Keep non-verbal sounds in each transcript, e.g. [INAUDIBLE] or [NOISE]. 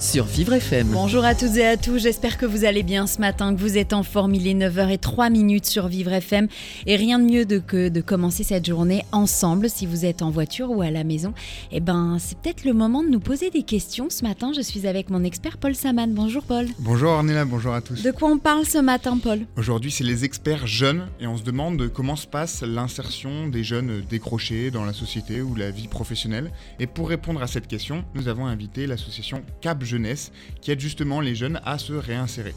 Sur Vivre FM. Bonjour à toutes et à tous, j'espère que vous allez bien ce matin, que vous êtes en forme. Il est 9h03 minutes sur Vivre FM et rien de mieux de que de commencer cette journée ensemble. Si vous êtes en voiture ou à la maison, eh ben, c'est peut-être le moment de nous poser des questions. Ce matin, je suis avec mon expert Paul Saman. Bonjour Paul. Bonjour Ornella, bonjour à tous. De quoi on parle ce matin, Paul? Aujourd'hui, c'est les experts jeunes et on se demande comment se passe l'insertion des jeunes décrochés dans la société ou la vie professionnelle. Et pour répondre à cette question, nous avons invité l'association Cap Jeunesse qui aide justement les jeunes à se réinsérer.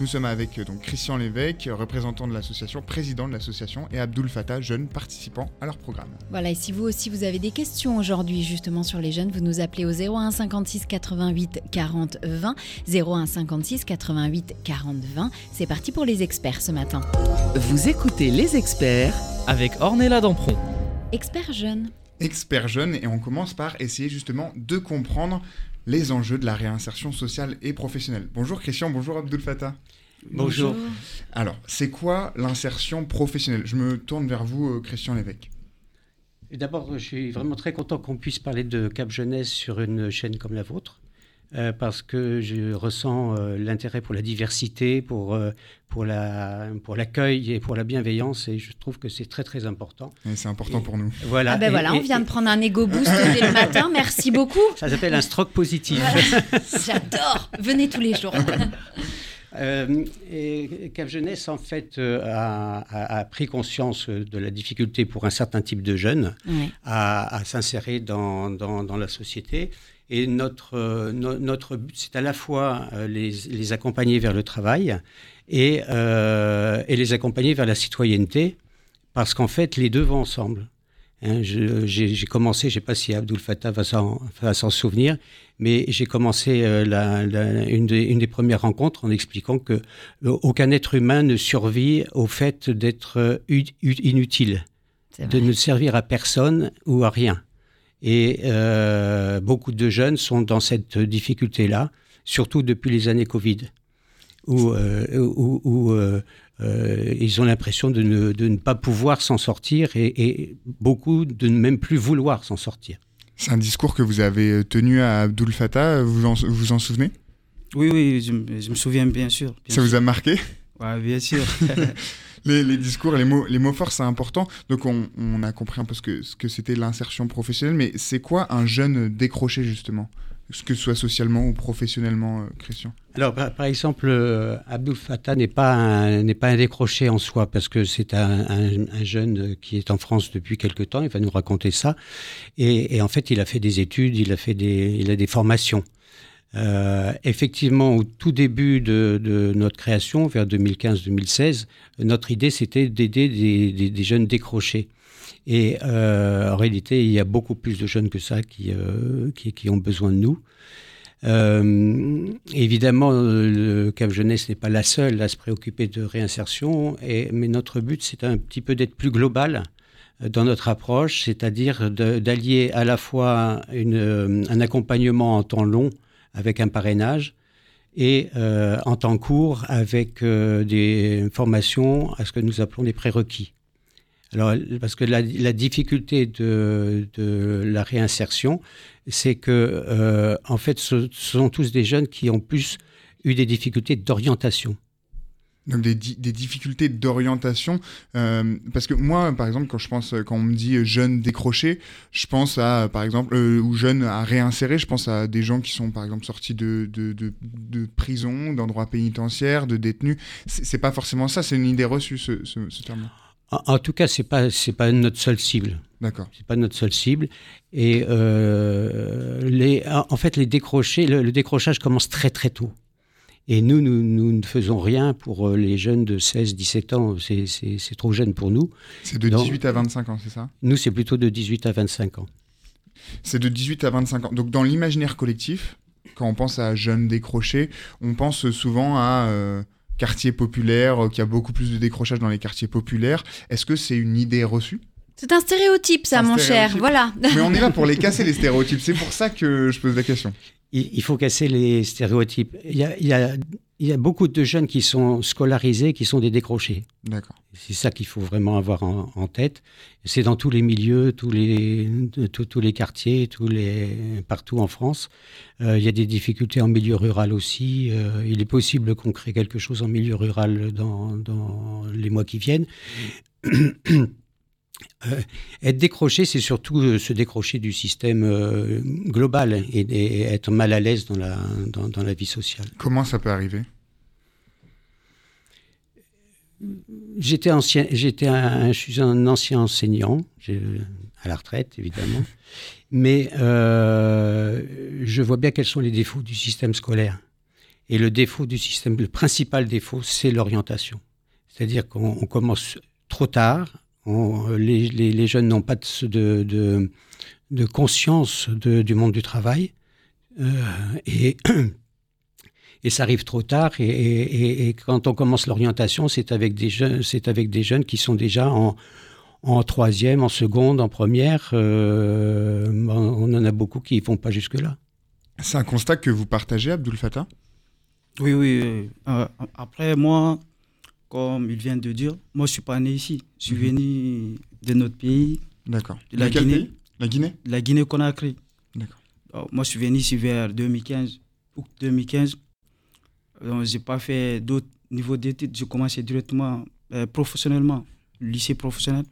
Nous sommes avec euh, donc Christian Lévesque, représentant de l'association, président de l'association, et Abdul Fattah, jeune participant à leur programme. Voilà, et si vous aussi vous avez des questions aujourd'hui justement sur les jeunes, vous nous appelez au 01 56 88 40 20. 01 56 88 40 20. C'est parti pour les experts ce matin. Vous écoutez les experts Avec Ornella Dampron. Experts jeunes. Experts jeunes et on commence par essayer justement de comprendre les enjeux de la réinsertion sociale et professionnelle. Bonjour Christian, bonjour Abdul Fattah. Bonjour. Alors, c'est quoi l'insertion professionnelle? Je me tourne vers vous, euh, Christian Lévesque. D'abord, je suis vraiment très content qu'on puisse parler de Cap Jeunesse sur une chaîne comme la vôtre, euh, parce que je ressens euh, l'intérêt pour la diversité, pour, euh, pour, la, pour l'accueil et pour la bienveillance, et je trouve que c'est très très important. Et C'est important pour nous. Voilà. Ah ben Et- voilà, et- on vient de prendre un ego boost dès le matin. Merci beaucoup. Ça s'appelle un stroke positif. J'adore. Venez tous les jours. [LAUGHS] Euh, et Cap Jeunesse, en fait, euh, a, a- a pris conscience de la difficulté pour un certain type de jeunes à, à s'insérer dans, dans, dans la société. Et notre, euh, no- notre but, c'est à la fois euh, les, les accompagner vers le travail et, euh, et les accompagner vers la citoyenneté, parce qu'en fait, les deux vont ensemble. Hein, J'ai commencé, je ne sais pas si Abdul Fattah va s'en souvenir, mais j'ai commencé la- la- une, des, une des premières rencontres en expliquant que aucun être humain ne survit au fait d'être ut- ut- inutile de ne servir à personne ou à rien. Et euh, beaucoup de jeunes sont dans cette difficulté-là, surtout depuis les années Covid, où, euh, où- où, euh, euh, ils ont l'impression de ne, de ne pas pouvoir s'en sortir et, et beaucoup de ne même plus vouloir s'en sortir. C'est un discours que vous avez tenu à Abdul Fattah, vous en, vous en souvenez? Oui, oui, je, me- je me souviens bien sûr. bien Ça vous a marqué? Ouais, bien sûr. [LAUGHS] les, discours, les mots, les mots forts, c'est important. Donc on, a compris un peu ce que, c'était l'insertion professionnelle, mais c'est quoi un jeune décroché justement? Que ce soit socialement ou professionnellement, euh, Christian? Alors, par, exemple, euh, Fattah n'est pas, un- décroché en soi, parce que c'est un, un- un jeune qui est en France depuis quelque temps, il va nous raconter ça. Et, et en fait, il a fait des études, il a, fait des, il a des formations. Euh, effectivement, au tout début de, notre création, vers 2015-2016, notre idée, c'était d'aider des, jeunes décrochés. Et euh, en réalité, il y a beaucoup plus de jeunes que ça qui, euh, qui, qui ont besoin de nous. Euh, évidemment, le Cap Jeunesse n'est pas la seule à se préoccuper de réinsertion, mais notre but, c'est un petit peu d'être plus global euh, dans notre approche, c'est-à-dire d'allier à la fois une, un accompagnement en temps long avec un parrainage et euh, en temps court avec euh, des formations à ce que nous appelons des prérequis. Alors, parce que la, la difficulté de, de la réinsertion, c'est que, euh, en fait, ce, ce sont tous des jeunes qui ont plus eu des difficultés d'orientation. Donc des, di- des difficultés d'orientation. euh, parce que moi, par exemple, quand je pense, quand on me dit euh, jeune décroché, je pense à, par exemple, euh, ou jeune à réinsérer, je pense à des gens qui sont, par exemple, sortis de, de, de, de prison, d'endroits pénitentiaires, de détenus. C'est c'est pas forcément ça, c'est une idée reçue, ce, ce, ce terme. En, en tout cas, c'est pas c'est pas notre seule cible. D'accord. C'est pas notre seule cible. Et euh, les, en fait, les décrochés, le, le décrochage commence très très tôt. Et nous, nous, nous ne faisons rien pour euh, les jeunes de 16, 17 ans. C'est- C'est c'est trop jeune pour nous. C'est de Non. 18 à 25 ans, c'est ça? Nous, c'est plutôt de 18 à 25 ans. C'est de 18 à 25 ans. Donc dans l'imaginaire collectif, quand on pense à jeunes décrochés, on pense souvent à euh, quartiers populaires, qu'il y a beaucoup plus de décrochage dans les quartiers populaires. Est-ce que c'est une idée reçue? C'est un stéréotype, ça, Un mon cher. Voilà. Mais on est là pour les [LAUGHS] casser, les stéréotypes. C'est pour ça que je pose la question. Il, il faut casser les stéréotypes. Il y, a, il, y a, il y a beaucoup de jeunes qui sont scolarisés, qui sont des décrochés. D'accord. C'est ça qu'il faut vraiment avoir en, en tête. C'est dans tous les milieux, tous les, tous- tous les quartiers, tous les, partout en France. Euh, il y a des difficultés en milieu rural aussi. Euh, il est possible qu'on crée quelque chose en milieu rural dans, dans les mois qui viennent. [CLEARS THROAT] Euh, être décroché, c'est surtout euh, se décrocher du système euh, global et, et être mal à l'aise dans la, dans, dans la vie sociale. Comment ça peut arriver? J'étais ancien, j'étais un, je suis un ancien enseignant, à la retraite évidemment, [LAUGHS] mais je vois bien quels sont les défauts du système scolaire. Et le défaut du système, le principal défaut, c'est l'orientation. C'est-à-dire qu'on on commence trop tard, on- les, les- les jeunes n'ont pas de, de, de- de conscience de- du monde du travail, euh, et [CLEARS THROAT] et ça arrive trop tard. Et, et- et- et quand on commence l'orientation, c'est avec des jeunes, c'est avec des jeunes qui sont déjà en, en troisième, en seconde, en première. Euh, on en a beaucoup qui ne vont pas jusque là. C'est un constat que vous partagez, Abdul Fattah? Oui, oui. oui. Euh, après, moi, comme il vient de dire, moi, je suis pas né ici. Je suis Mhm. venu de notre pays, D'accord. De la Guinée. pays? La Guinée? La Guinée-Conakry. D'accord. Moi, je suis venu ici vers 2015, août 2015. Donc, j'ai pas fait d'autres niveaux d'études. J'ai commencé directement euh, professionnellement, lycée professionnel.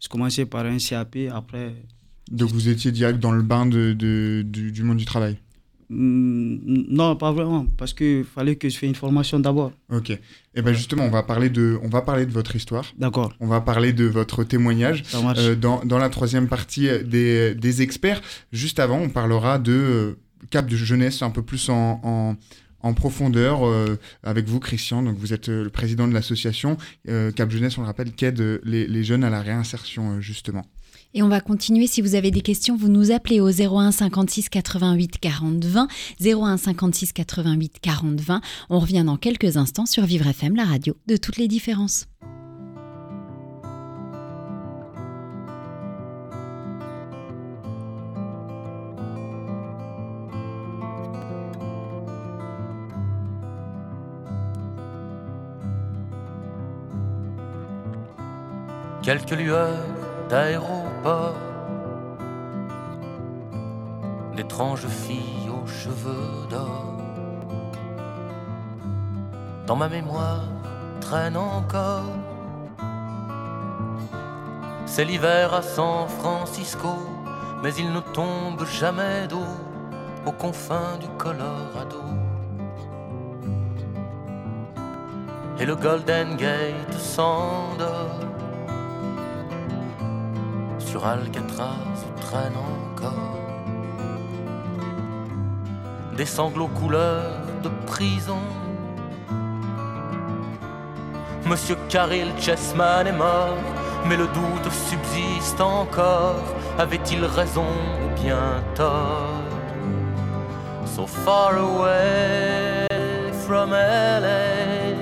J'ai commencé par un CAP, après Donc vous étiez direct dans le bain de, de- du, du monde du travail? Non, pas vraiment, parce qu'il fallait que je fasse une formation d'abord. Ok. Et ben justement, on va parler de, on va parler de votre histoire. D'accord, On va parler de votre témoignage ça marche. euh, dans, dans la troisième partie des, des experts. Juste avant, on parlera de euh, cap de jeunesse un peu plus en, en, en profondeur euh, avec vous, Christian. Donc vous êtes euh, le président de l'association euh, Cap Jeunesse, on le rappelle, qui aide euh, les, les jeunes à la réinsertion euh, justement. Et on va continuer. Si vous avez des questions, vous nous appelez au 01 56 88 40 20. 01 56 88 40 20. On revient dans quelques instants sur Vivre FM, la radio de toutes les différences. quelques lueurs d'aéroport, d'étranges filles aux cheveux d'or. Dans ma mémoire traîne encore. C'est l'hiver à San Francisco, mais il ne tombe jamais d'eau aux confins du Colorado. Et le Golden Gate s'endort sur Alcatraz où traîne encore des sanglots couleur de prison. Monsieur Caril Chessman est mort, mais le doute subsiste encore. Avait-il raison ou bien tort? So far away from LA,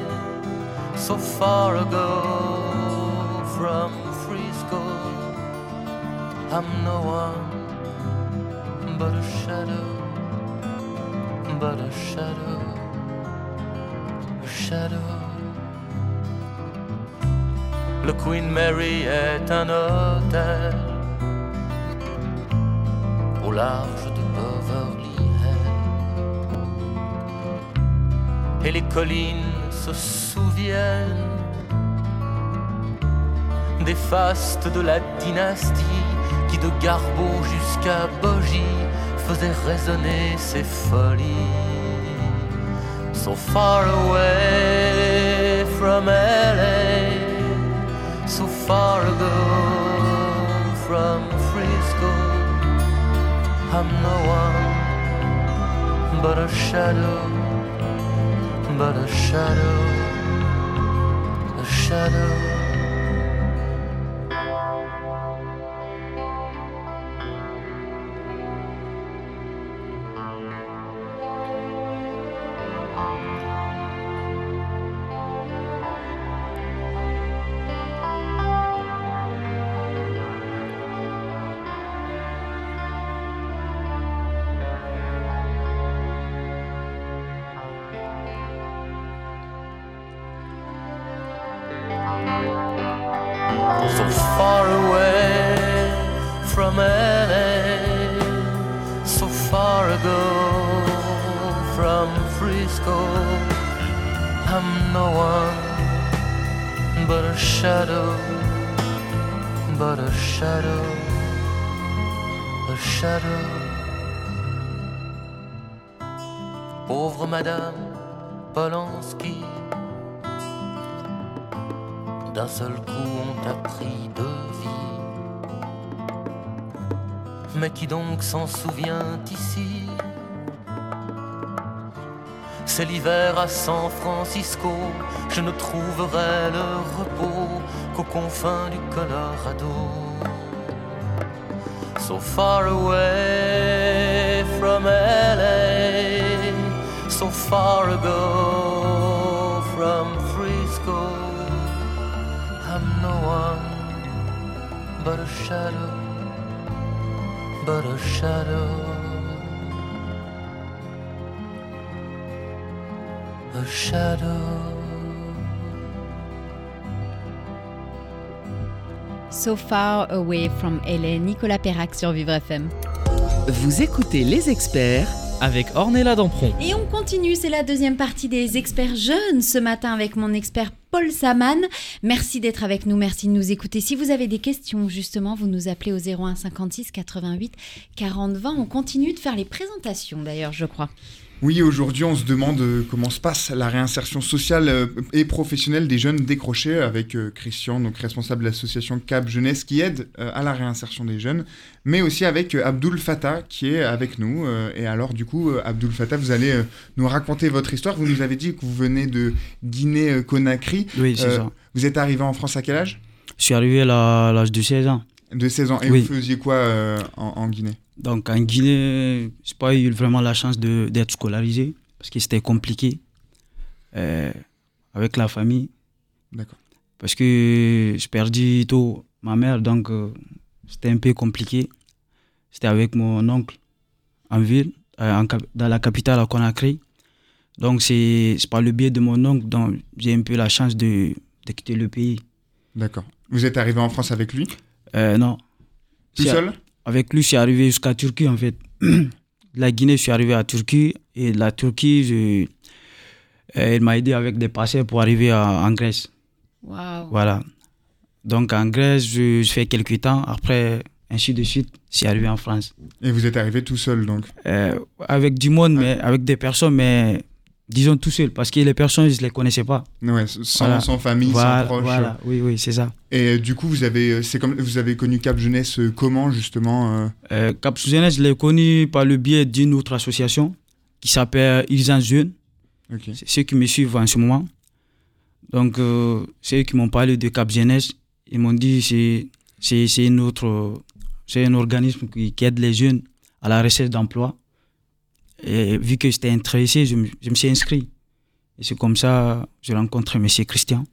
so far ago I'm no one but a shadow, but a shadow, a shadow. Le Queen Mary est un hôtel au large de Beverly. Et les collines se souviennent des fastes de la dynastie de Garbo jusqu'à Bogie faisait résonner ses folies. So far away from LA, so far ago from Frisco, I'm no one but a shadow, but a shadow, a shadow. No one but a shadow, but a shadow, a shadow. Pauvre Madame Polanski d'un seul coup on t'a pris de vie. Mais qui donc s'en souvient ici? C'est l'hiver à San Francisco, je ne trouverai le repos qu'aux confins du Colorado. So far away from LA, so far ago from Frisco. I'm no one but a shadow, but a shadow, a shadow. So Far Away from LA, Nicolas Perrac sur Vivre FM. Vous écoutez les experts avec Ornella Dampron. Et on continue, c'est la deuxième partie des experts jeunes ce matin avec mon expert Paul Saman. Merci d'être avec nous, merci de nous écouter. Si vous avez des questions, justement, vous nous appelez au 01 56 88 40 20. On continue de faire les présentations d'ailleurs, je crois. Oui, aujourd'hui, on se demande euh, comment se passe la réinsertion sociale euh, et professionnelle des jeunes décrochés avec euh, Christian, donc responsable de l'association CAP Jeunesse qui aide à la réinsertion des jeunes, mais aussi avec Abdul Fattah qui est avec nous. Et alors, du coup, Abdul Fattah, vous allez nous raconter votre histoire. Vous nous avez dit que vous venez de Guinée-Conakry. Oui, c'est ça. Vous êtes arrivé en France à quel âge? Je suis arrivé à l'âge de 16 ans. De 16 ans. Et Oui. vous faisiez quoi en, en Guinée? Donc en Guinée, j'ai pas eu vraiment la chance d'être scolarisé parce que c'était compliqué euh, avec la famille. D'accord. Parce que j'ai perdu tôt ma mère, donc euh, c'était un peu compliqué. C'était avec mon oncle en ville, euh, en dans la capitale à Conakry. Donc c'est par le biais de mon oncle dont j'ai un peu la chance de, de quitter le pays. D'accord. Vous êtes arrivé en France avec lui? Non, Tout seul? Avec lui, je suis arrivé jusqu'à Turquie, en fait. de [CLEARS THROAT] la Guinée, je suis arrivé à Turquie. Et de la Turquie, je... euh, il m'a aidé avec des passeports pour arriver à- en Grèce. Waouh. Voilà. Donc, en Grèce, je, je fais quelques temps. Après, ainsi de suite, je suis arrivé en France. Et vous êtes arrivé tout seul, donc? Euh, avec du monde, mais avec des personnes, mais disons tout seul. Parce que les personnes, je ne les connaissais pas. Ouais, sans, Voilà. sans famille, voilà, sans proches. voilà. Oui, oui, c'est ça. Et euh, du coup, vous avez, euh, c'est comme, vous avez connu Cap Jeunesse euh, comment, justement euh, Euh, Cap Jeunesse, je l'ai connu par le biais d'une autre association qui s'appelle Urgence Jeune. Ok. C'est ceux qui me suivent en ce moment. Donc, c'est eux qui m'ont parlé de Cap Jeunesse. Ils m'ont dit c'est c'est c'est une autre c'est un organisme qui, qui aide les jeunes à la recherche d'emploi. Et vu que j'étais intéressé, je me, je me suis inscrit. Et c'est comme ça que j'ai rencontré M. Christian.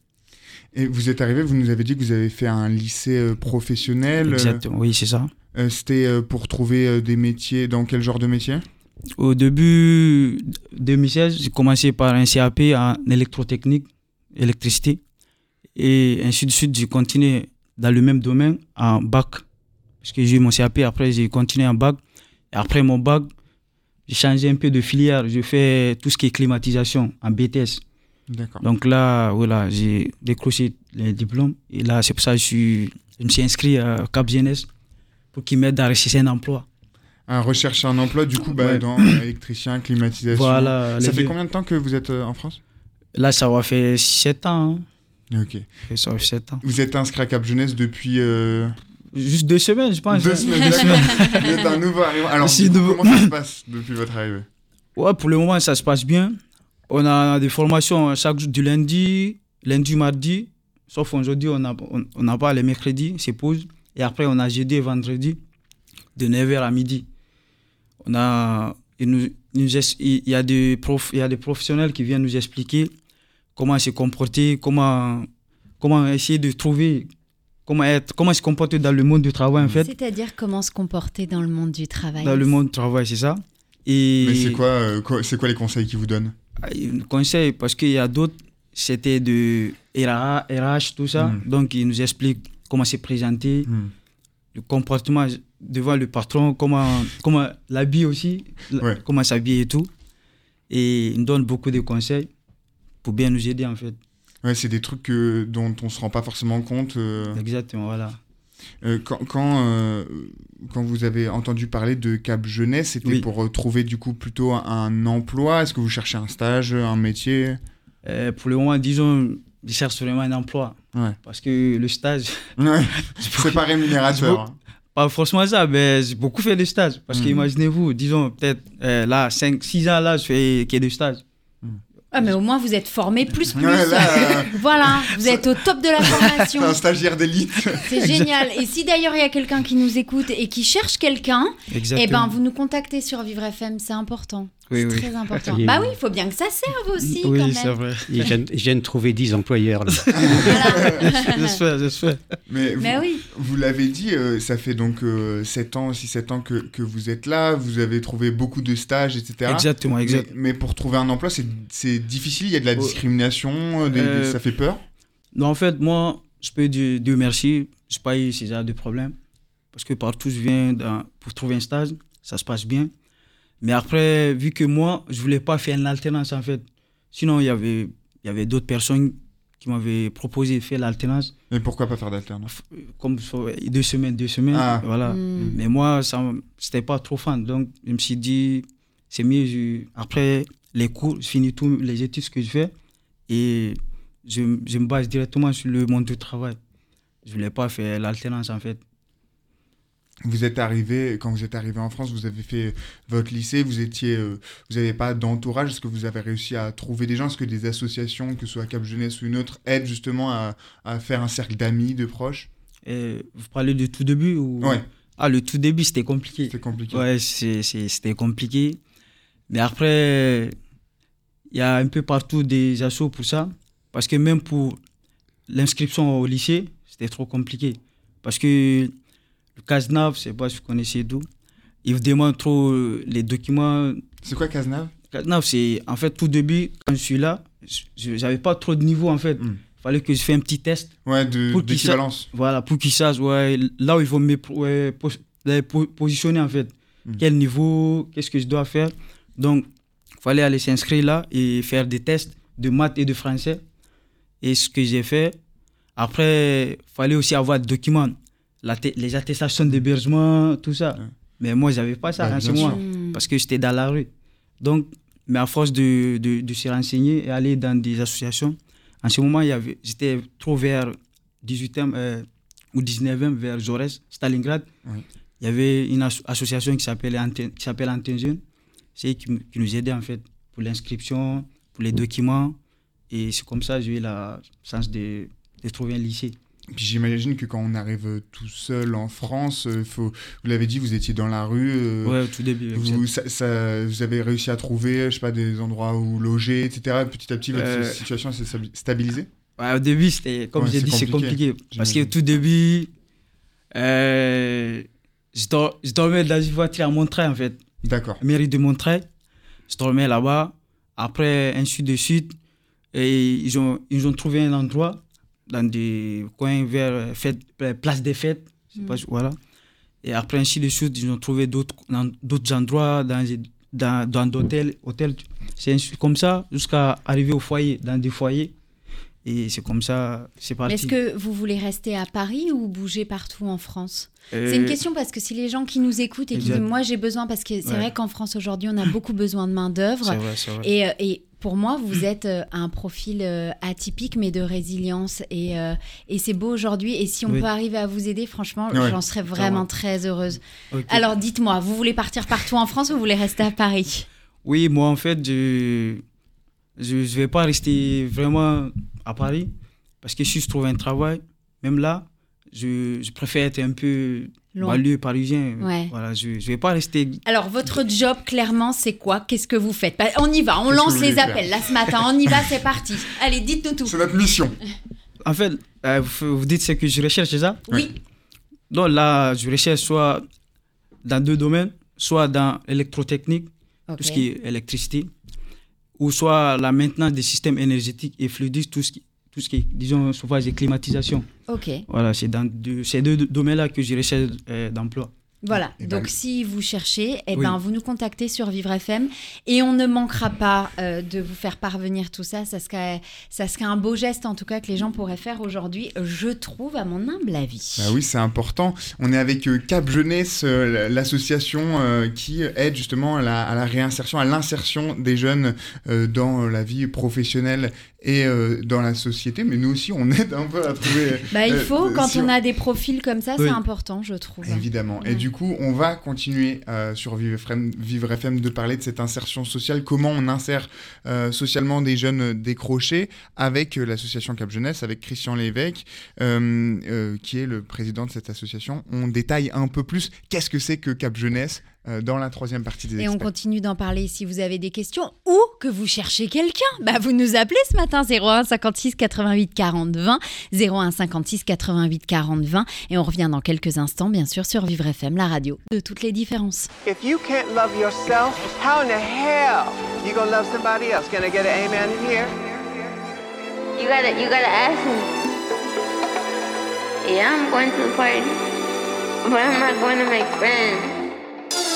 Et vous êtes arrivé, vous nous avez dit que vous avez fait un lycée euh, professionnel. euh, Exactement, oui, c'est ça. euh, C'était pour trouver des métiers. Dans quel genre de métier? Au début 2016, j'ai commencé par un CAP en électrotechnique, électricité. Et ainsi de suite, j'ai continué dans le même domaine en bac. Parce que j'ai eu mon CAP, après j'ai continué en bac. Et après mon bac, j'ai changé un peu de filière. Je fais tout ce qui est climatisation en BTS. Donc là, voilà, j'ai décroché les diplômes. Et là, c'est pour ça que je, suis, je me suis inscrit à Cap Jeunesse pour qu'ils m'aident à rechercher un emploi. Un recherche un emploi, du coup, bah, Ouais. dans [COUGHS] électricien, climatisation. Voilà. Ça fait deux. combien de temps que vous êtes euh, en France? Là, ça va faire 7 ans. hein. Ok. Ça va faire 7 ans. Vous êtes inscrit à Cap Jeunesse depuis. euh, Juste deux semaines, je pense. Deux [LAUGHS] semaines, d'accord. Vous êtes un nouveau arrivant. Alors, nouveau. comment ça se passe depuis votre arrivée? Ouais, pour le moment, ça se passe bien. On a des formations chaque jour du lundi, lundi, mardi. Sauf aujourd'hui, on n'a on, on pas les mercredis, c'est pause. Et après, on a jeudi et vendredi, de 9h à midi. On a, il, nous- il y, a des prof, il y a des professionnels qui viennent nous expliquer comment se comporter, comment, comment essayer de trouver, comment, être, comment se comporter dans le monde du travail, en fait. C'est-à-dire comment se comporter dans le monde du travail. Dans le monde du travail, c'est ça. Et Mais c'est quoi, euh, quoi- c'est quoi les conseils qu'ils vous donnent? Il conseille parce qu'il y a d'autres, c'était de RH, RH, tout ça. Mm. Donc, ils nous expliquent comment se présenter, Hmm. le comportement devant le patron, comment, comment l'habiller aussi, Ouais. comment s'habiller et tout. Et il nous donne beaucoup de conseils pour bien nous aider en fait. Ouais, c'est des trucs que- dont on se rend pas forcément compte. euh, Exactement, voilà. euh, quand, quand, euh, quand vous avez entendu parler de Cap Jeunesse, c'était Oui. pour euh, trouver du coup plutôt un, emploi? Est-ce que vous cherchez un stage, un métier? Euh, pour le moment, disons, je cherche vraiment un emploi. Ouais. Parce que le stage, [LAUGHS] Ouais, [LAUGHS] c'est pas rémunérateur. hein. pas forcément ça, mais j'ai beaucoup fait de stages. Parce Mhm. qu'imaginez-vous, disons, peut-être euh, là, 5, 6 ans, là, je fais que de stages. Ah, mais au moins, vous êtes formé plus plus. Ouais, là, euh, [LAUGHS] voilà, vous êtes au top de la [LAUGHS] formation. Un stagiaire d'élite. C'est génial. Et si d'ailleurs il y a quelqu'un qui nous écoute et qui cherche quelqu'un, Exactement. eh ben vous nous contactez sur Vivre FM, c'est important. Oui, très important. Bah oui, il faut bien que ça serve aussi quand Oui, même. c'est vrai. Je viens, je viens de trouver 10 employeurs. là. [LAUGHS] Voilà. J'espère, j'espère. Mais vous, Mais oui. vous l'avez dit, euh, ça fait donc 7 ans, 6-7 ans que, que vous êtes là, vous avez trouvé beaucoup de stages, etc. Exactement, Mais, exact. mais pour trouver un emploi, c'est- c'est difficile, il y a de la Ouais. discrimination, euh, des- des- Euh, ça fait peur Non, en fait, moi, je peux dire Dieu merci, je n'ai pas eu ces genre de problème. Parce que partout, je viens dans- pour trouver un stage, ça se passe bien. Mais après, vu que moi, je voulais pas faire une alternance, en fait. Sinon, il y avait, il y avait d'autres personnes qui m'avaient proposé de faire l'alternance, Mais pourquoi pas faire d'alternance? Comme deux semaines, deux semaines. Ah. Voilà. Hmm. Mais moi, ça, c'était pas trop fan. Donc, je me suis dit, c'est mieux. je- après les cours, je finis tous les études que je fais et je, je me base directement sur le monde du travail. Je voulais pas faire l'alternance, en fait. Vous êtes arrivé, quand vous êtes arrivé en France, vous avez fait votre lycée, vous étiez, euh, vous n'avez pas d'entourage, est-ce que vous avez réussi à trouver des gens? Est-ce que des associations, que ce soit Cap Jeunesse ou une autre, aident justement à, à faire un cercle d'amis, de proches? Et vous parlez du tout début ou... Ouais, Ah, le tout début, c'était compliqué. c'est compliqué. Ouais, c'était compliqué. Mais après, il y a un peu partout des assos pour ça. Parce que même pour l'inscription au lycée, c'était trop compliqué. Parce que le CASNAV, je sais pas si vous connaissez d'où, il vous demande trop euh, les documents. C'est quoi Cazenave? CASNAV, c'est en fait tout début, quand je suis là, je n'avais pas trop de niveau en fait. Il Hmm. fallait que je fasse un petit test. Ouais, de- d'équivalence. Voilà, pour qu'ils sachent ouais, là où ils vont me ouais, positionner en fait. Mm. Quel niveau, qu'est-ce que je dois faire. Donc, il fallait aller s'inscrire là et faire des tests de maths et de français. Et ce que j'ai fait, après, il fallait aussi avoir des documents, les attestations d'hébergement, tout ça. Ouais. Mais moi, j'avais pas ça ce sûr. moment Hmm. parce que j'étais dans la rue. Donc, mais à force de, de, de se renseigner et aller dans des associations, en ce moment, il y avait- j'étais trop vers 18e euh, ou 19e, vers Jaurès, Stalingrad. Oui. Il y avait une asso- association qui s'appelle Antenne- qui s'appelle Antenne Jeune. C'est qui nous aidait en fait pour l'inscription, pour les documents. Et c'est comme ça que j'ai eu la chance de, de trouver un lycée. Puis j'imagine que quand on arrive euh, tout seul en France, euh, faut, vous l'avez dit, vous étiez dans la rue. euh, ouais, au tout début. Vous, ça- ça- vous avez réussi à trouver, je sais pas, des endroits où loger, etc. Petit à petit, votre Euh, situation s'est stabi- stabilisée? Ouais, au début, c'était, comme Ouais, j'ai dit, c'est compliqué. Parce que j'imagine. au tout début, euh, je, dor- je dormais dans une voiture à Montreuil, en fait. D'accord. Mairie de Montreuil. Je dormais là-bas. Après, ainsi de suite. Et ils ont, ils ont trouvé un endroit dans des coins vers euh, fête, euh, place des fêtes. pas, voilà. Et après, ainsi de suite, ils ont trouvé d'autres, dans d'autres endroits, dans, dans, dans d'hôtels. hôtels. C'est comme ça jusqu'à arriver au foyer, dans des foyers. Et c'est comme ça, c'est parti. Est-ce que vous voulez rester à Paris ou bouger partout en France? Euh, C'est une question parce que si les gens qui nous écoutent et qui Exact. disent moi j'ai besoin parce que c'est Ouais. vrai qu'en France aujourd'hui on a beaucoup besoin de main d'œuvre C'est vrai, c'est vrai. et, et pour moi vous êtes euh, un profil euh, atypique mais de résilience et, euh, et c'est beau aujourd'hui et si on Oui. peut arriver à vous aider franchement Ouais. j'en serais vraiment très heureuse. Alors dites-moi vous voulez partir partout en France ou vous voulez rester à Paris? Oui, moi en fait, je ne vais pas rester vraiment à Paris parce que si je trouve un travail, même là, je, je préfère être un peu banlieue parisien. Ouais. Voilà, je ne vais pas rester. Alors, votre job, clairement, c'est quoi? Qu'est-ce que vous faites? Bah, On y va, on lance les appels. Là, ce matin, on y va, c'est parti. [LAUGHS] Allez, dites-nous tout. C'est notre mission. En fait, euh, vous, dites ce que je recherche, c'est ça? Oui. Donc là, je recherche soit dans deux domaines, soit dans l'électrotechnique, tout ce qui est électricité, ou soit la maintenance des systèmes énergétiques et fluidiques, tout ce qui, tout ce qui est, disons, chauffage et climatisation. Ok. Voilà, c'est dans deux- ces deux domaines-là que je recherche euh, d'emploi. Voilà, Eh ben, donc si vous cherchez, eh Oui. ben, vous nous contactez sur Vivre FM et on ne manquera pas euh, de vous faire parvenir tout ça. Ça serait, ça serait un beau geste en tout cas que les gens pourraient faire aujourd'hui, je trouve, à mon humble avis. Bah oui, c'est important. On est avec euh, Cap Jeunesse, euh, l'association euh, qui aide justement à la, à la réinsertion, à l'insertion des jeunes euh, dans la vie professionnelle et euh, dans la société. Mais nous aussi, on [LAUGHS] aide un peu à trouver. Bah, il euh, faut, quand si on a des profils comme ça, Oui. c'est important, je trouve. Évidemment. Et du coup, on va continuer euh, sur Vivre FM, Vivre FM de parler de cette insertion sociale, comment on insère euh, socialement des jeunes décrochés avec euh, l'association Cap Jeunesse, avec Christian Lévesque, euh, euh, qui est le président de cette association. On détaille un peu plus qu'est-ce que c'est que Cap Jeunesse euh, dans la troisième partie des Et on experts. continue d'en parler si vous avez des questions ou que vous cherchez quelqu'un. Bah, vous nous appelez ce matin 01 56 88 40 20 01 56 88 40 20 et on revient dans quelques instants bien sûr sur Vivre FM, la radio de toutes les différences. If you can't love yourself, how in the hell you gonna love somebody else? Can I get an amen in here? You gotta, you gotta ask me. Yeah, I'm going to the party, but I'm not going to make friends.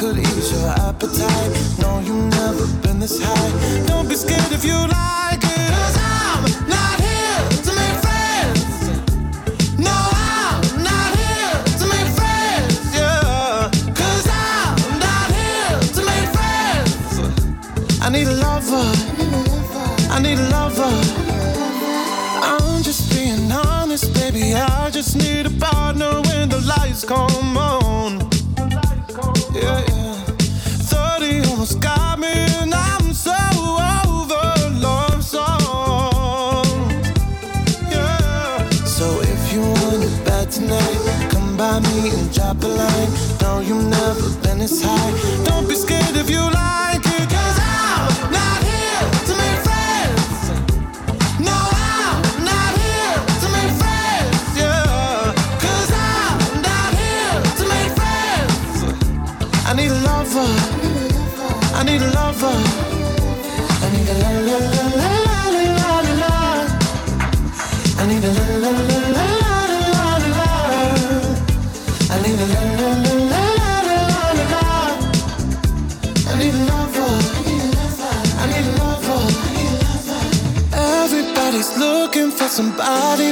Could ease your appetite. No, you've never been this high. Don't be scared if you like it. Cause I'm not here to make friends. No, I'm not here to make friends. Yeah. Cause I'm not here to make friends. I need a lover. I need a lover. I'm just being honest, baby. I just need a partner when the lights come on. And drop a line. No, you've never been this high. Don't be scared if you like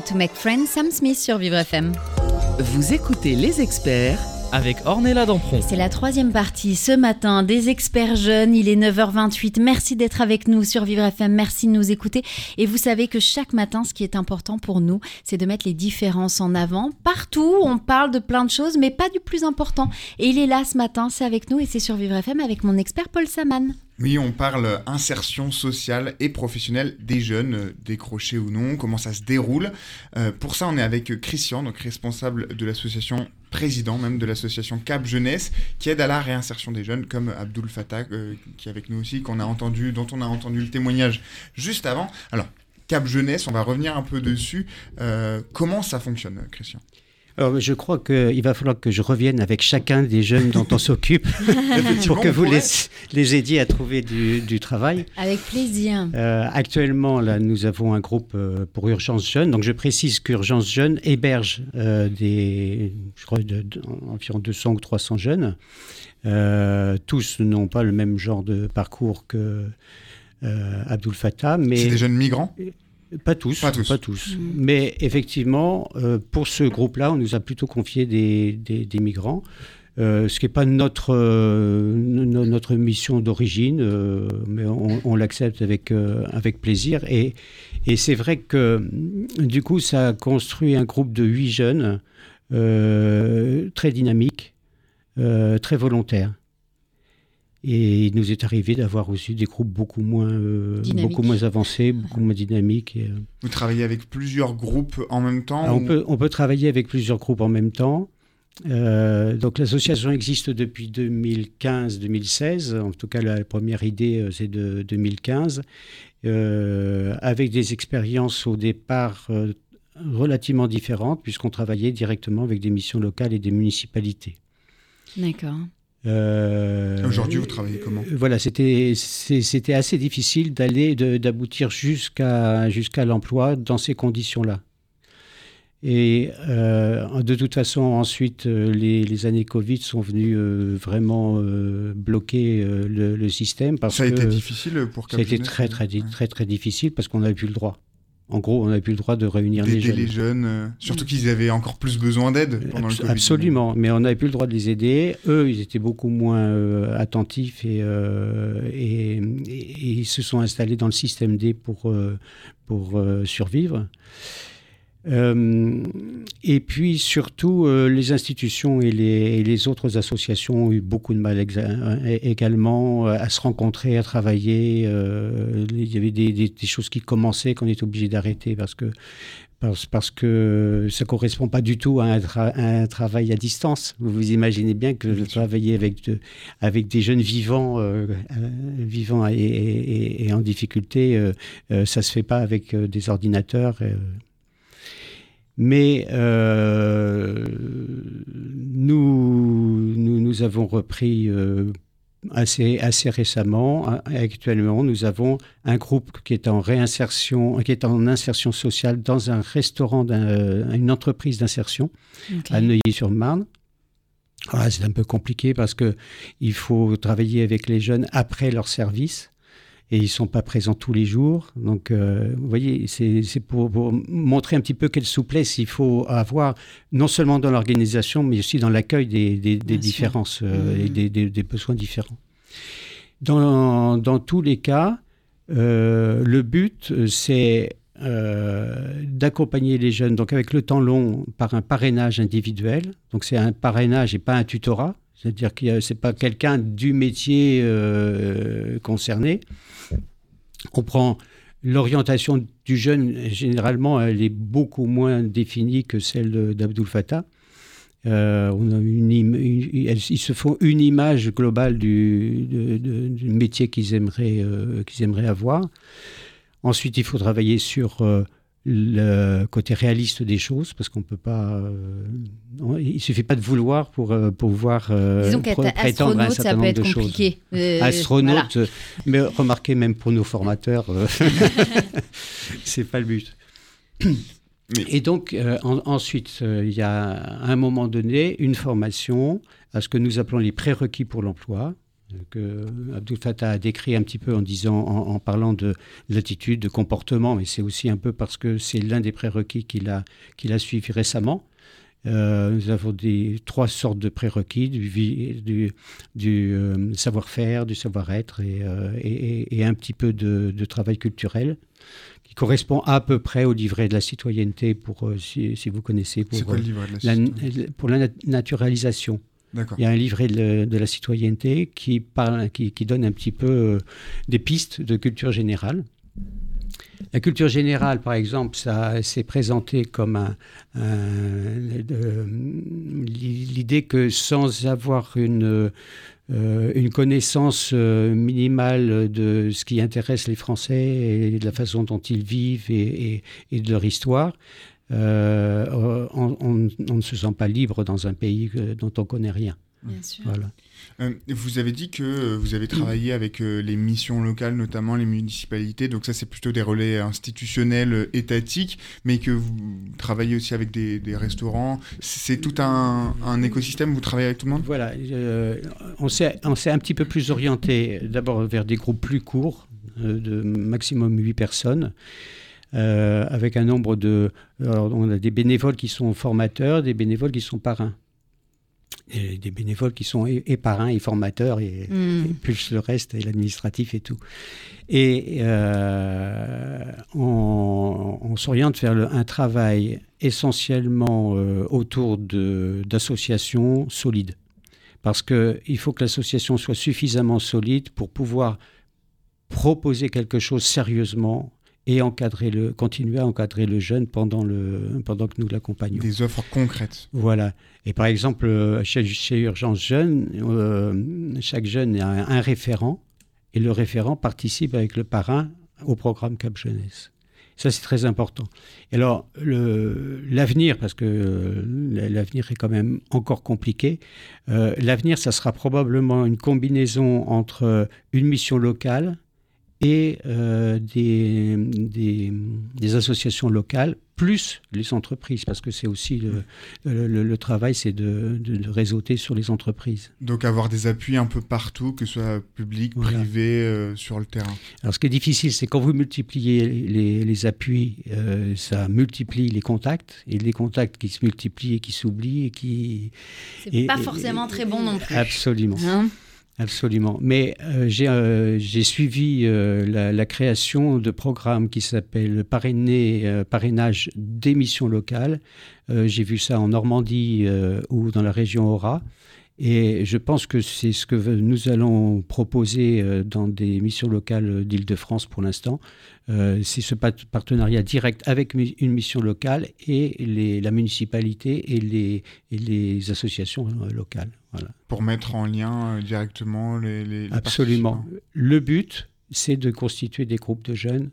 To make friends, Sam Smith sur Vivre FM. Vous écoutez Les Experts avec Ornella Dampron. C'est la troisième partie ce matin des experts jeunes. Il est 9h28. Merci d'être avec nous sur Vivre FM. Merci de nous écouter. Et vous savez que chaque matin, ce qui est important pour nous, c'est de mettre les différences en avant. Partout, on parle de plein de choses, mais pas du plus important. Et il est là ce matin, c'est avec nous et c'est sur Vivre FM avec mon expert Paul Saman. Oui, on parle insertion sociale et professionnelle des jeunes, euh, décrochés ou non, comment ça se déroule. Euh, pour ça, on est avec Christian, donc responsable de l'association, président même de l'association Cap Jeunesse, qui aide à la réinsertion des jeunes, comme Abdul Fattah, euh, qui est avec nous aussi, qu'on a entendu, dont on a entendu le témoignage juste avant. Alors, Cap Jeunesse, on va revenir un peu dessus. Comment ça fonctionne, Christian? Alors, je crois qu'il va falloir que je revienne avec chacun des jeunes dont on s'occupe [LAUGHS] pour que vous les, aidiez à trouver du, du travail. Avec plaisir. Euh, actuellement, là, nous avons un groupe euh, pour Urgence Jeune. Donc, je précise qu'Urgence Jeune héberge euh, des, je crois, de- de- environ 200 ou 300 jeunes. Euh, tous n'ont pas le même genre de parcours que euh, Abdul Fattah, mais C'est des jeunes migrants? Pas tous, Pas tous. Mais effectivement, euh, pour ce groupe-là, on nous a plutôt confié des, des- des migrants. Euh, ce qui n'est pas notre, euh, no- notre mission d'origine, euh, mais on, on l'accepte avec, euh, avec plaisir. Et, et c'est vrai que mm, du coup, ça a construit un groupe de huit jeunes euh, très dynamiques, euh, très volontaires. Et il nous est arrivé d'avoir aussi des groupes beaucoup moins, euh, beaucoup moins avancés, beaucoup moins dynamiques. et, euh, Vous travaillez avec plusieurs groupes en même temps alors, on, peut, on peut travailler avec plusieurs groupes en même temps. Euh, donc l'association existe depuis 2015-2016. En tout cas, la première idée, euh, c'est de 2015, euh, avec des expériences au départ euh, relativement différentes, puisqu'on travaillait directement avec des missions locales et des municipalités. D'accord. Euh, Aujourd'hui, vous travaillez comment? Voilà, c'était assez difficile d'aller d'aboutir jusqu'à jusqu'à l'emploi dans ces conditions-là. Et euh, de toute façon, ensuite, euh, les, les années Covid sont venues euh, vraiment euh, bloquer le, le système parce Ça a que été difficile pour ça a été très très très très difficile parce qu'on n'avait plus le droit. En gros, on n'avait plus le droit de réunir les jeunes. les jeunes, euh, surtout qu'ils avaient encore plus besoin d'aide pendant le Covid. Absolument, mais on n'avait plus le droit de les aider. Eux, ils étaient beaucoup moins euh, attentifs et, euh, et, et- et ils se sont installés dans le système D pour, pour survivre. Euh, et puis surtout, euh, les institutions et les, et les autres associations ont eu beaucoup de mal euh, également à se rencontrer, à travailler. Euh, il y avait des, des- des choses qui commençaient qu'on était obligé d'arrêter parce que parce, parce que ça correspond pas du tout à un, tra- à un travail à distance. Vous vous imaginez bien que de travailler avec, de- avec des jeunes vivants, vivants et, et- en difficulté, ça se fait pas avec des ordinateurs. Euh. Mais euh, nous, nous, nous avons repris euh, assez, assez récemment. Actuellement, nous avons un groupe qui est en réinsertion, qui est en insertion sociale dans un restaurant, d'un- une entreprise d'insertion à Neuilly-sur-Marne. Voilà, c'est un peu compliqué parce que il faut travailler avec les jeunes après leur service et ils sont pas présents tous les jours. Donc, euh, vous voyez, c'est pour, pour montrer un petit peu quelle souplesse il faut avoir, non seulement dans l'organisation, mais aussi dans l'accueil des, différences euh, et Mhm. des, besoins différents. Dans, dans tous les cas, euh, le but, c'est d'accompagner les jeunes, donc avec le temps long, par un parrainage individuel. Donc c'est un parrainage et pas un tutorat. C'est-à-dire que ce n'est pas quelqu'un du métier concerné. On prend l'orientation du jeune, généralement, elle est beaucoup moins définie que celle d'Abdul Fattah. Euh, ils se font une image globale du, métier qu'ils aimeraient, euh, qu'ils aimeraient avoir. Ensuite, il faut travailler sur euh, le côté réaliste des choses, parce qu'on peut pas. euh, on- il suffit pas de vouloir pour euh, pouvoir euh, Disons pr- prétendre à un astronaute, certain ça peut nombre être de choses. compliqué. Euh, voilà. Astronaute, euh, mais remarquez même pour nos formateurs, euh, [LAUGHS] c'est pas le but. [COUGHS] Et donc, euh, en- ensuite, euh, il y a à un moment donné une formation à ce que nous appelons les prérequis pour l'emploi, euh, que Abdul Fattah a décrit un petit peu en disant, en, en parlant de l'attitude, de comportement, mais c'est aussi un peu parce que c'est l'un des prérequis qu'il a, qu'il a suivi récemment. Euh, nous avons des, trois sortes de prérequis, du, vi- du, du, euh, savoir-faire, du savoir-être et, euh, et- et- et un petit peu de, de travail culturel qui correspond à peu près au livret de la citoyenneté, pour, si, si vous connaissez, pour, quoi le livret de la la, pour la nat- naturalisation. Il y a un livret de, la citoyenneté qui, parle, qui, donne un petit peu euh, des pistes de culture générale. La culture générale, par exemple, ça s'est présenté comme l'idée que sans avoir une, euh, connaissance euh, minimale de ce qui intéresse les Français et de la façon dont ils vivent et de leur histoire, euh, on, on- on ne se sent pas libre dans un pays euh, dont on connaît rien. Bien sûr. Voilà. Euh, vous avez dit que vous avez travaillé avec euh, les missions locales, notamment les municipalités. Donc ça, c'est plutôt des relais institutionnels, étatiques, mais que vous travaillez aussi avec des, des restaurants. C'est tout un, un écosystème. Vous travaillez avec tout le monde? Voilà, euh, on s'est un petit peu plus orienté d'abord vers des groupes plus courts, euh, de maximum 8 personnes, euh, avec un nombre de... alors, on a des bénévoles qui sont formateurs, des bénévoles qui sont parrains. Et des bénévoles qui sont et, et parrains et formateurs et, Mm. et plus le reste et l'administratif et tout. Et euh, on, on s'oriente vers le- un travail essentiellement euh, autour d'associations solides. Parce qu'il faut que l'association soit suffisamment solide pour pouvoir proposer quelque chose sérieusement et encadrer le, continuer à encadrer le jeune pendant, le, pendant que nous l'accompagnons. Des offres concrètes. Voilà. Et par exemple, euh, chez, chez Urgence Jeune, euh, chaque jeune a un, un référent et le référent participe avec le parrain au programme Cap Jeunesse. Ça, c'est très important. Et alors, l'avenir, parce que euh, l'avenir est quand même encore compliqué, euh, l'avenir, ça sera probablement une combinaison entre une mission locale et euh, des, des- des associations locales, plus les entreprises, parce que c'est aussi le, le- le- le travail, c'est de, de- de réseauter sur les entreprises. Donc avoir des appuis un peu partout, que ce soit public, Voilà. privé, euh, sur le terrain. Alors, ce qui est difficile, c'est quand vous multipliez les, les appuis, euh, ça multiplie les contacts, et les contacts qui se multiplient et qui s'oublient et qui... C'est et- pas et- forcément très bon non plus. Absolument. Hein? Absolument. Mais euh, j'ai euh, j'ai suivi euh, la, création de programmes qui s'appellent parrainage des missions locales. J'ai vu ça en Normandie ou dans la région Aura. Et je pense que c'est ce que nous allons proposer dans des missions locales d'Île-de-France pour l'instant. C'est ce partenariat direct avec une mission locale et les- la municipalité et les, et les associations locales. Voilà. Pour mettre en lien euh, directement les, les- les Absolument. Le but, c'est de constituer des groupes de jeunes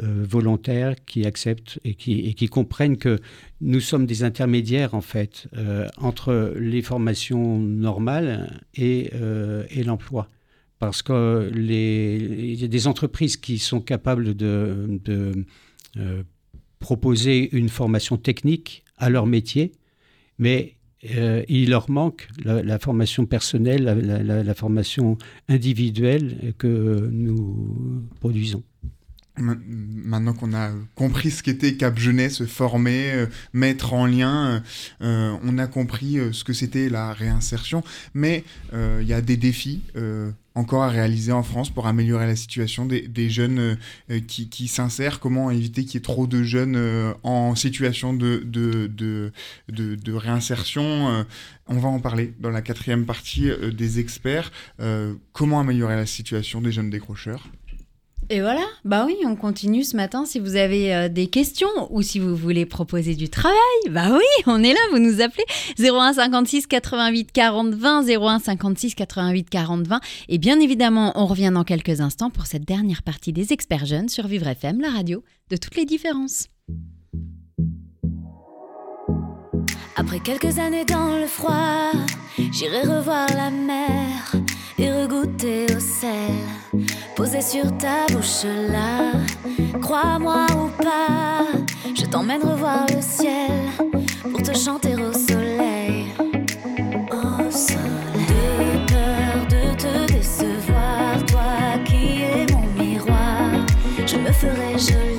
euh, volontaires qui acceptent et qui, et qui comprennent que nous sommes des intermédiaires, en fait, euh, entre les formations normales et, euh, et l'emploi. Parce que les, il y a des entreprises qui sont capables de, de, proposer une formation technique à leur métier, mais euh, il leur manque la, formation personnelle, la formation individuelle que nous produisons. Ma- Maintenant qu'on a compris ce qu'était Cap Jeunesse, former, euh, mettre en lien, euh, euh, on a compris ce que c'était la réinsertion. Mais il y a des défis encore à réaliser en France pour améliorer la situation des, jeunes qui, s'insèrent. Comment éviter qu'il y ait trop de jeunes en situation de, de, de, réinsertion On va en parler dans la quatrième partie des experts. Comment améliorer la situation des jeunes décrocheurs Et voilà, bah oui, on continue ce matin. Si vous avez euh, des questions ou si vous voulez proposer du travail, bah oui, [LAUGHS] on est là, vous nous appelez 01 56 88 40 20, 01 56 88 40 20. Et bien évidemment, on revient dans quelques instants pour cette dernière partie des experts jeunes sur Vivre FM, la radio de toutes les différences. Après quelques années dans le froid, j'irai revoir la mer et regoûter au sel. Posé sur ta bouche là, crois-moi ou pas, je t'emmène revoir le ciel pour te chanter au soleil. Au soleil. De peur de te décevoir, toi qui es mon miroir, je me ferai jolie.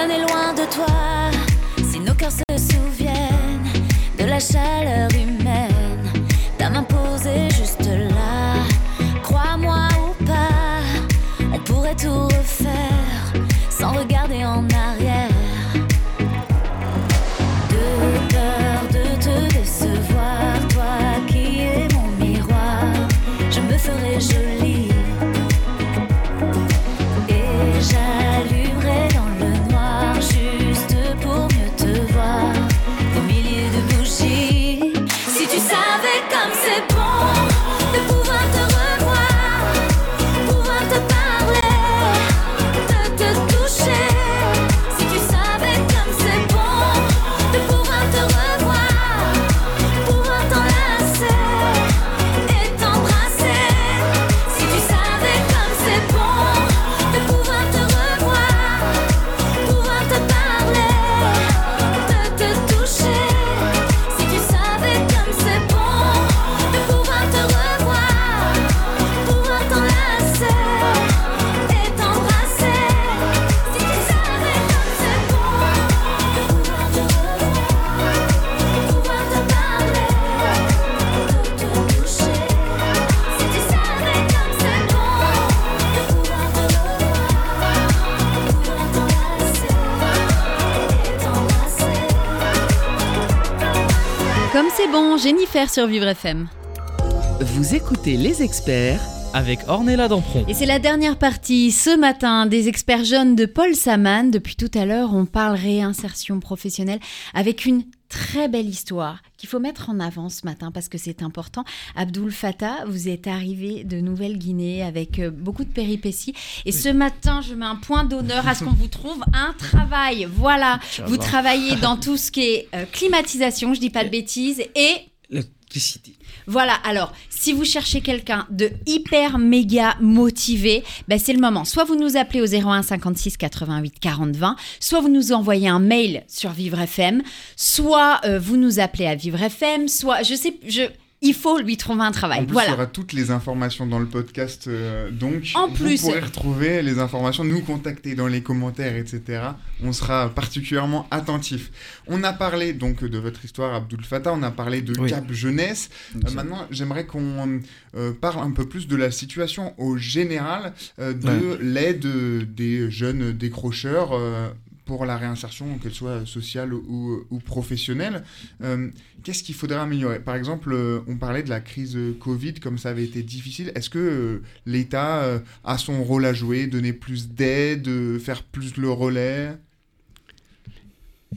Années loin de toi, si nos cœurs se souviennent de la chaleur Jennifer sur Vivre FM. Vous écoutez les experts avec Ornella Dampron. Et c'est la dernière partie ce matin des experts jeunes de Paul Saman. Depuis tout à l'heure, on parle réinsertion professionnelle avec une très belle histoire qu'il faut mettre en avant ce matin parce que c'est important. Abdul Fattah, vous êtes arrivé de Nouvelle-Guinée avec euh, beaucoup de péripéties. Et ce matin, je mets un point d'honneur à ce qu'on vous trouve un travail. Voilà, vous travaillez dans [LAUGHS] tout ce qui est euh, climatisation, je dis pas de bêtises, et Voilà, alors, si vous cherchez quelqu'un de hyper méga motivé, ben c'est le moment. Soit vous nous appelez au 01 56 88 40 20, soit vous nous envoyez un mail sur Vivre FM, soit euh, vous nous appelez à Vivre FM, soit, je sais, je, il faut lui trouver un travail. En plus, il y aura toutes les informations dans le podcast. euh, donc, En vous plus- pourrez retrouver les informations, nous contacter dans les commentaires, etc. On sera particulièrement attentifs. On a parlé donc de votre histoire, Abdul Fattah. On a parlé de Oui. Cap Jeunesse. Euh, maintenant, j'aimerais qu'on euh, parle un peu plus de la situation au général euh, de l'aide des jeunes décrocheurs. Pour la réinsertion, qu'elle soit sociale ou, professionnelle, Euh, qu'est-ce qu'il faudrait améliorer? Par exemple, euh, on parlait de la crise Covid, comme ça avait été difficile. Est-ce que euh, l'État a son rôle à jouer, donner plus d'aide, faire plus le relais?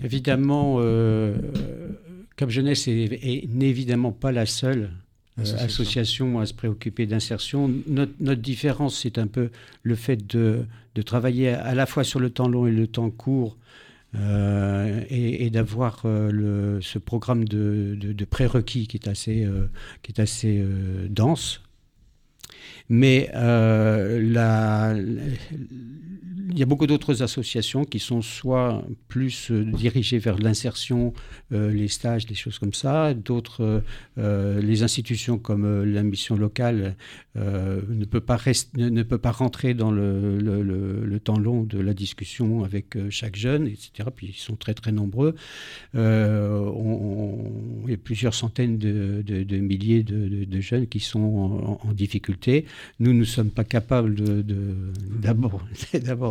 Évidemment, euh, Cap Jeunesse est, est évidemment pas la seule Association. association à se préoccuper d'insertion. Notre, notre différence, c'est un peu le fait de, de travailler à la fois sur le temps long et le temps court. euh, et, et d'avoir euh, ce programme de, de- de prérequis qui est assez, euh, qui est assez euh, dense. Mais euh, il y a beaucoup d'autres associations qui sont soit plus euh, dirigées vers l'insertion, euh, les stages, des choses comme ça, d'autres, les institutions comme la mission locale ne, peut pas ne, peut pas rentrer dans le, temps long de la discussion avec chaque jeune, etc. Puis ils sont très très nombreux. Il y a plusieurs centaines de, milliers de, jeunes qui sont en difficulté. Nous ne sommes pas capables [LAUGHS] d'abord,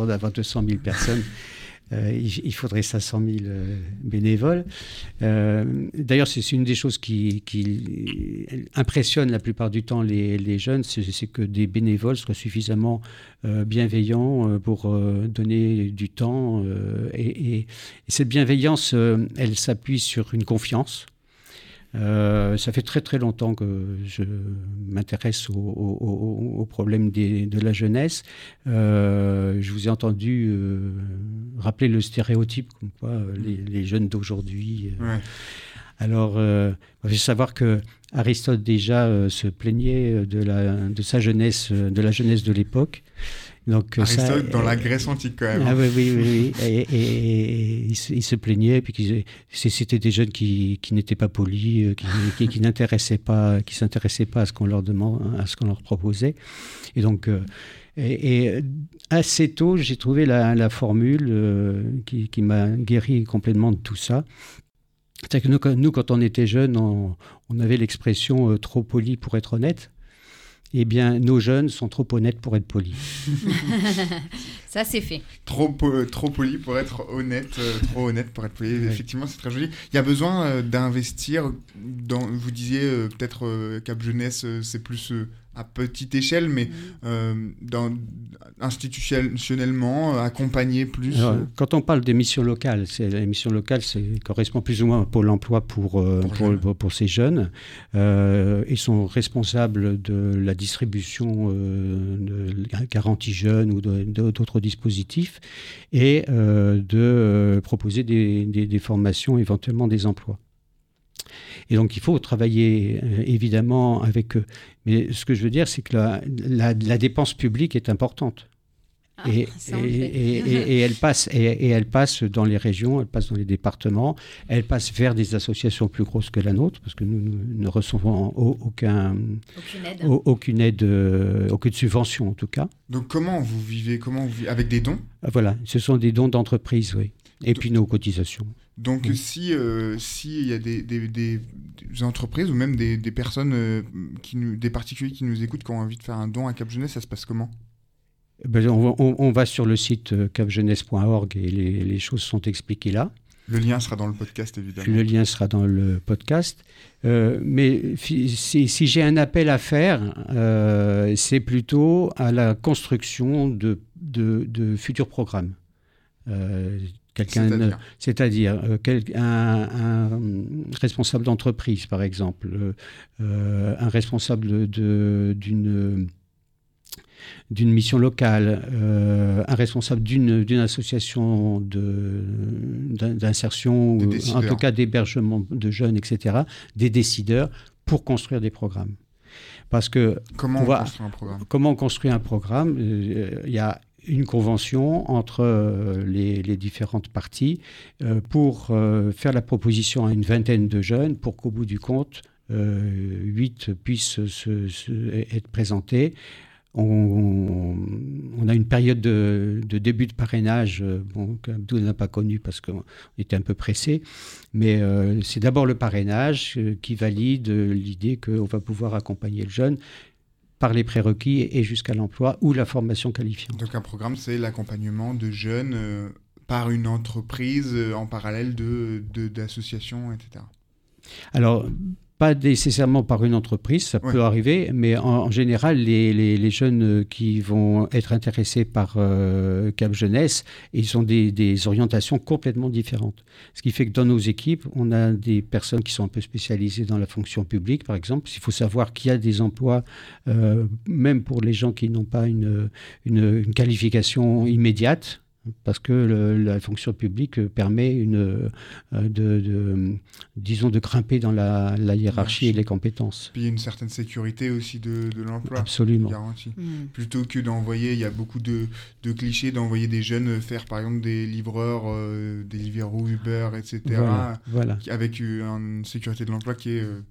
d'avoir 200 000 personnes. Euh, il, faudrait 500 000 euh, bénévoles. Euh, d'ailleurs, c'est, une des choses qui, qui impressionne la plupart du temps les, jeunes, c'est, que des bénévoles soient suffisamment bienveillants pour donner du temps. et, et- et cette bienveillance, elle s'appuie sur une confiance. Euh, ça fait très très longtemps que je m'intéresse au, au- au- au problème des- de la jeunesse. Euh, je vous ai entendu euh, rappeler le stéréotype comme quoi les, les jeunes d'aujourd'hui. Ouais. Alors, il faut savoir que Aristote déjà se plaignait de, la, de sa jeunesse, de la jeunesse de l'époque. Donc, euh, ça- Aristote dans la Grèce antique quand même. Ah oui, oui, oui. oui. Et, et- et il, se, il se plaignait, puis c'était des jeunes qui, qui n'étaient pas polis, euh, qui, qui, qui n'intéressaient pas, qui s'intéressaient pas à ce qu'on leur demande, à ce qu'on leur proposait. Et donc, euh, et, et assez tôt, j'ai trouvé la, la formule euh, qui, qui m'a guéri complètement de tout ça. C'est que nous, quand- nous, quand on était jeunes, on, on avait l'expression euh, trop poli pour être honnête. Eh bien, nos jeunes sont trop honnêtes pour être polis. [LAUGHS] Ça, c'est fait. Trop, po- trop poli pour être honnête, euh, trop honnête pour être poli. Effectivement, c'est très joli. Il y a besoin euh, d'investir dans. Vous disiez euh, peut-être euh, Cap Jeunesse, euh, c'est plus euh, à petite échelle, mais euh, dans, institutionnellement, euh, accompagner plus. Alors, euh, quand on parle des missions locales, les missions locales, c'est correspond plus ou moins à Pôle Emploi pour euh, Pour pour, jeunes. ces jeunes. Euh, ils sont responsables de la distribution euh, de la garantie jeune ou d'autres dispositifs et euh, de euh, proposer des, des- des formations, éventuellement des emplois. Et donc, il faut travailler euh, évidemment avec eux. Mais ce que je veux dire, c'est que la, la- la dépense publique est importante. Ah, et, elle passe, et, et elle passe dans les régions, elle passe dans les départements, elle passe vers des associations plus grosses que la nôtre, parce que nous, nous ne recevons au- aucun, Aucune aide. au- aucune aide, euh, aucune subvention en tout cas. Donc, comment vous vivez comment vous Avec des dons? Ah, Voilà, ce sont des dons d'entreprise, oui. Et puis nos cotisations. Donc, Mm. si euh, s'il y a des, des- des- des entreprises ou même des, des personnes, euh, qui nous, des particuliers qui nous écoutent, qui ont envie de faire un don à Cap Jeunesse, ça se passe comment? Ben, on, va- on- on va sur le site euh, capjeunesse.org et les, les choses sont expliquées là. Le lien sera dans le podcast, évidemment. Le lien sera dans le podcast. Euh, mais si, si j'ai un appel à faire, c'est plutôt à la construction de, de, de futurs programmes. Euh, quelqu'un, C'est-à-dire euh, quel- un, un responsable d'entreprise, par exemple, euh, un responsable d'une d'une mission locale, euh, un responsable d'une association d'insertion, en tout cas d'hébergement de jeunes, etc., des décideurs pour construire des programmes. Parce que Comment on construit un programme? Comment on construit un programme Euh, Il y a une convention entre euh, les, différentes parties euh, pour euh, faire la proposition à une vingtaine de jeunes pour qu'au bout du compte, euh, huit puissent se- se- être présentés. On, a une période de, début de parrainage bon, qu'Abdou n'a pas connu parce qu'on était un peu pressé, mais c'est d'abord le parrainage qui valide l'idée qu'on va pouvoir accompagner le jeune par les prérequis et jusqu'à l'emploi ou la formation qualifiante. Donc un programme, c'est l'accompagnement de jeunes euh, par une entreprise euh, en parallèle de de- d'associations, etc. Alors, pas nécessairement par une entreprise, ça Ouais. peut arriver, mais en, en général, les, les- les jeunes qui vont être intéressés par euh, Cap Jeunesse, ils ont des, des orientations complètement différentes. Ce qui fait que dans nos équipes, on a des personnes qui sont un peu spécialisées dans la fonction publique, par exemple. Il faut savoir qu'il y a des emplois, euh, même pour les gens qui n'ont pas une, une- une qualification immédiate. Parce que le- la fonction publique permet une, euh, de, de, disons, de grimper dans la, la hiérarchie et les compétences. Puis il y a une certaine sécurité aussi de, de l'emploi. Absolument. Garantie. Hmm. Plutôt que d'envoyer, il y a beaucoup de, de clichés d'envoyer des jeunes faire par exemple des livreurs, euh, des Deliveroo, Uber, etc. Voilà, Avec euh, une sécurité de l'emploi qui est euh,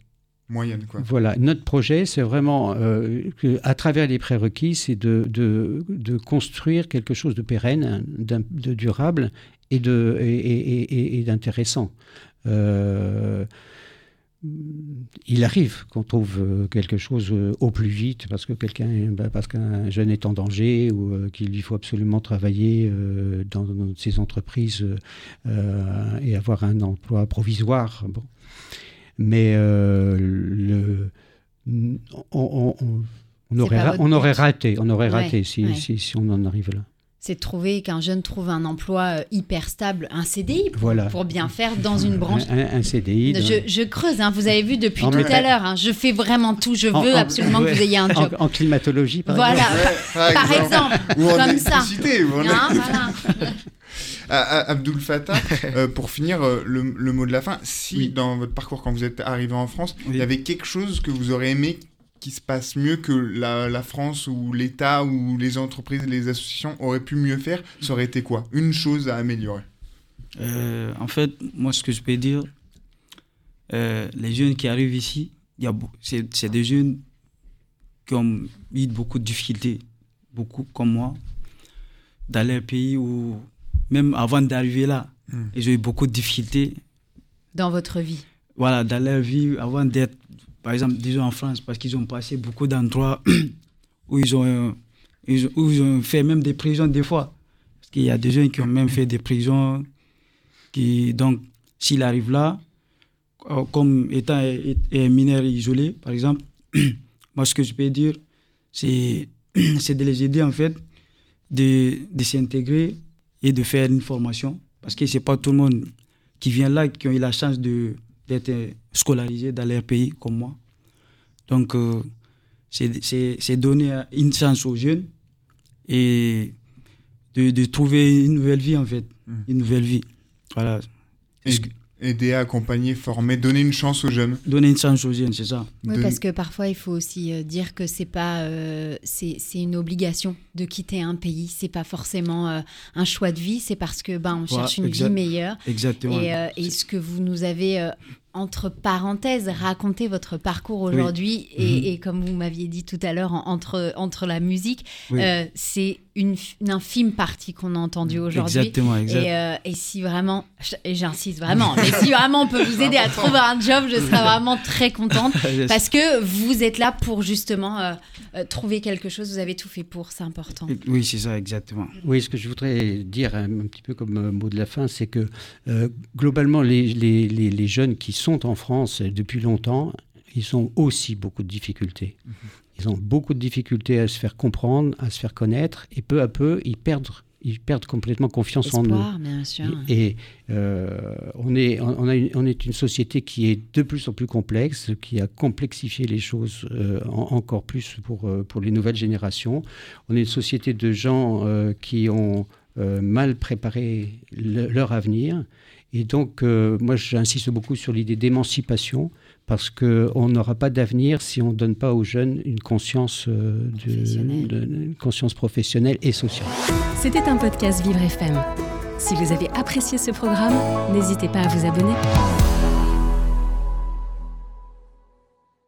Voilà, notre projet, c'est vraiment, euh, à travers les prérequis, c'est de, construire quelque chose de pérenne, de durable et de- et, et- d'intéressant. Euh, il arrive qu'on trouve euh, quelque chose au plus vite parce que quelqu'un, bah, qu'un jeune est en danger ou qu'il lui faut absolument travailler dans, ces entreprises et avoir un emploi provisoire. Mais euh, le, on, aurait, ra- on raté, on aurait Ouais, raté si, ouais. si, si on en arrive là. C'est de trouver qu'un jeune trouve un emploi euh, hyper stable, un CDI pour, Voilà. pour bien faire dans une branche. Un, un- un CDI. Je, je creuse, hein, vous avez vu depuis En tout à l'heure. hein, je fais vraiment tout. Je veux en- en- absolument que vous ayez un job. En, climatologie, par Voilà, exemple. par exemple, comme ça. Hein, voilà. [LAUGHS] À- Abdul Fattah, [LAUGHS] euh, pour finir, euh, le, le mot de la fin, si Oui. dans votre parcours, quand vous êtes arrivé en France, il y avait quelque chose que vous aurez aimé qui se passe mieux que la, la France ou l'État ou les entreprises, les associations auraient pu mieux faire, ça aurait été quoi? Une chose à améliorer. Euh, en fait, moi, ce que je peux dire, euh, les jeunes qui arrivent ici, c'est des jeunes qui ont eu beaucoup de difficultés, beaucoup comme moi, dans leur pays où, même avant d'arriver là, ils ont eu beaucoup de difficultés Dans votre vie. voilà, dans leur vie, avant d'être, par exemple, disons en France, parce qu'ils ont passé beaucoup d'endroits [CLEARS THROAT] où ils ont, euh, ils ont- où ils ont fait même des prisons des fois. Parce qu'il y a des gens qui ont même fait des prisons. Qui, donc, s'il arrive là, euh, comme étant un- mineur isolé, par exemple, [CLEARS THROAT] moi, ce que je peux dire, c'est [CLEARS THROAT] c'est de les aider, en fait, de, de s'intégrer et de faire une formation. Parce que ce n'est pas tout le monde qui vient là, qui ont eu la chance de d'être scolarisés dans leur pays, comme moi. Donc, euh, c'est- donner une chance aux jeunes et de, de trouver une nouvelle vie, en fait. Mm. Une nouvelle vie. Voilà. Et- Aider, accompagner, former, donner une chance aux jeunes. Donner une chance aux jeunes, c'est ça. Oui, parce que parfois il faut aussi euh, dire que c'est pas, euh, c'est c'est une obligation de quitter un pays. C'est pas forcément euh, un choix de vie. C'est parce que ben on Voilà, cherche une vie meilleure. Exactement. Et, euh, et ce que vous nous avez, euh, entre parenthèses, raconté votre parcours aujourd'hui, et, Mhm. et comme vous m'aviez dit tout à l'heure, en- entre, entre la musique, Oui. euh, c'est une, infime partie qu'on a entendue aujourd'hui. Exactement, exact. Et, euh, et si vraiment, et j'insiste vraiment, mais si vraiment on peut vous aider à trouver un job, je serais vraiment très contente. [LAUGHS] Yes. Parce que vous êtes là pour justement euh, euh, trouver quelque chose, vous avez tout fait pour, c'est important. Oui, c'est ça, exactement. Oui, ce que je voudrais dire un, un petit peu comme mot de la fin, c'est que euh, globalement, les, les- les- les jeunes qui sont en France depuis longtemps, ils ont aussi beaucoup de difficultés. Ils ont beaucoup de difficultés à se faire comprendre, à se faire connaître, et peu à peu, ils perdent, ils perdent complètement confiance en bien sûr. Et euh, on, est, on, a une, on est une société qui est de plus en plus complexe, qui a complexifié les choses euh, en- encore plus pour, euh, pour les nouvelles générations. On est une société de gens euh, qui ont mal préparé le- leur avenir. Et donc, moi, j'insiste beaucoup sur l'idée d'émancipation, parce qu'on n'aura pas d'avenir si on ne donne pas aux jeunes une conscience, euh, de- Professionnelle. de- une conscience professionnelle et sociale. C'était un podcast Vivre FM. Si vous avez apprécié ce programme, n'hésitez pas à vous abonner.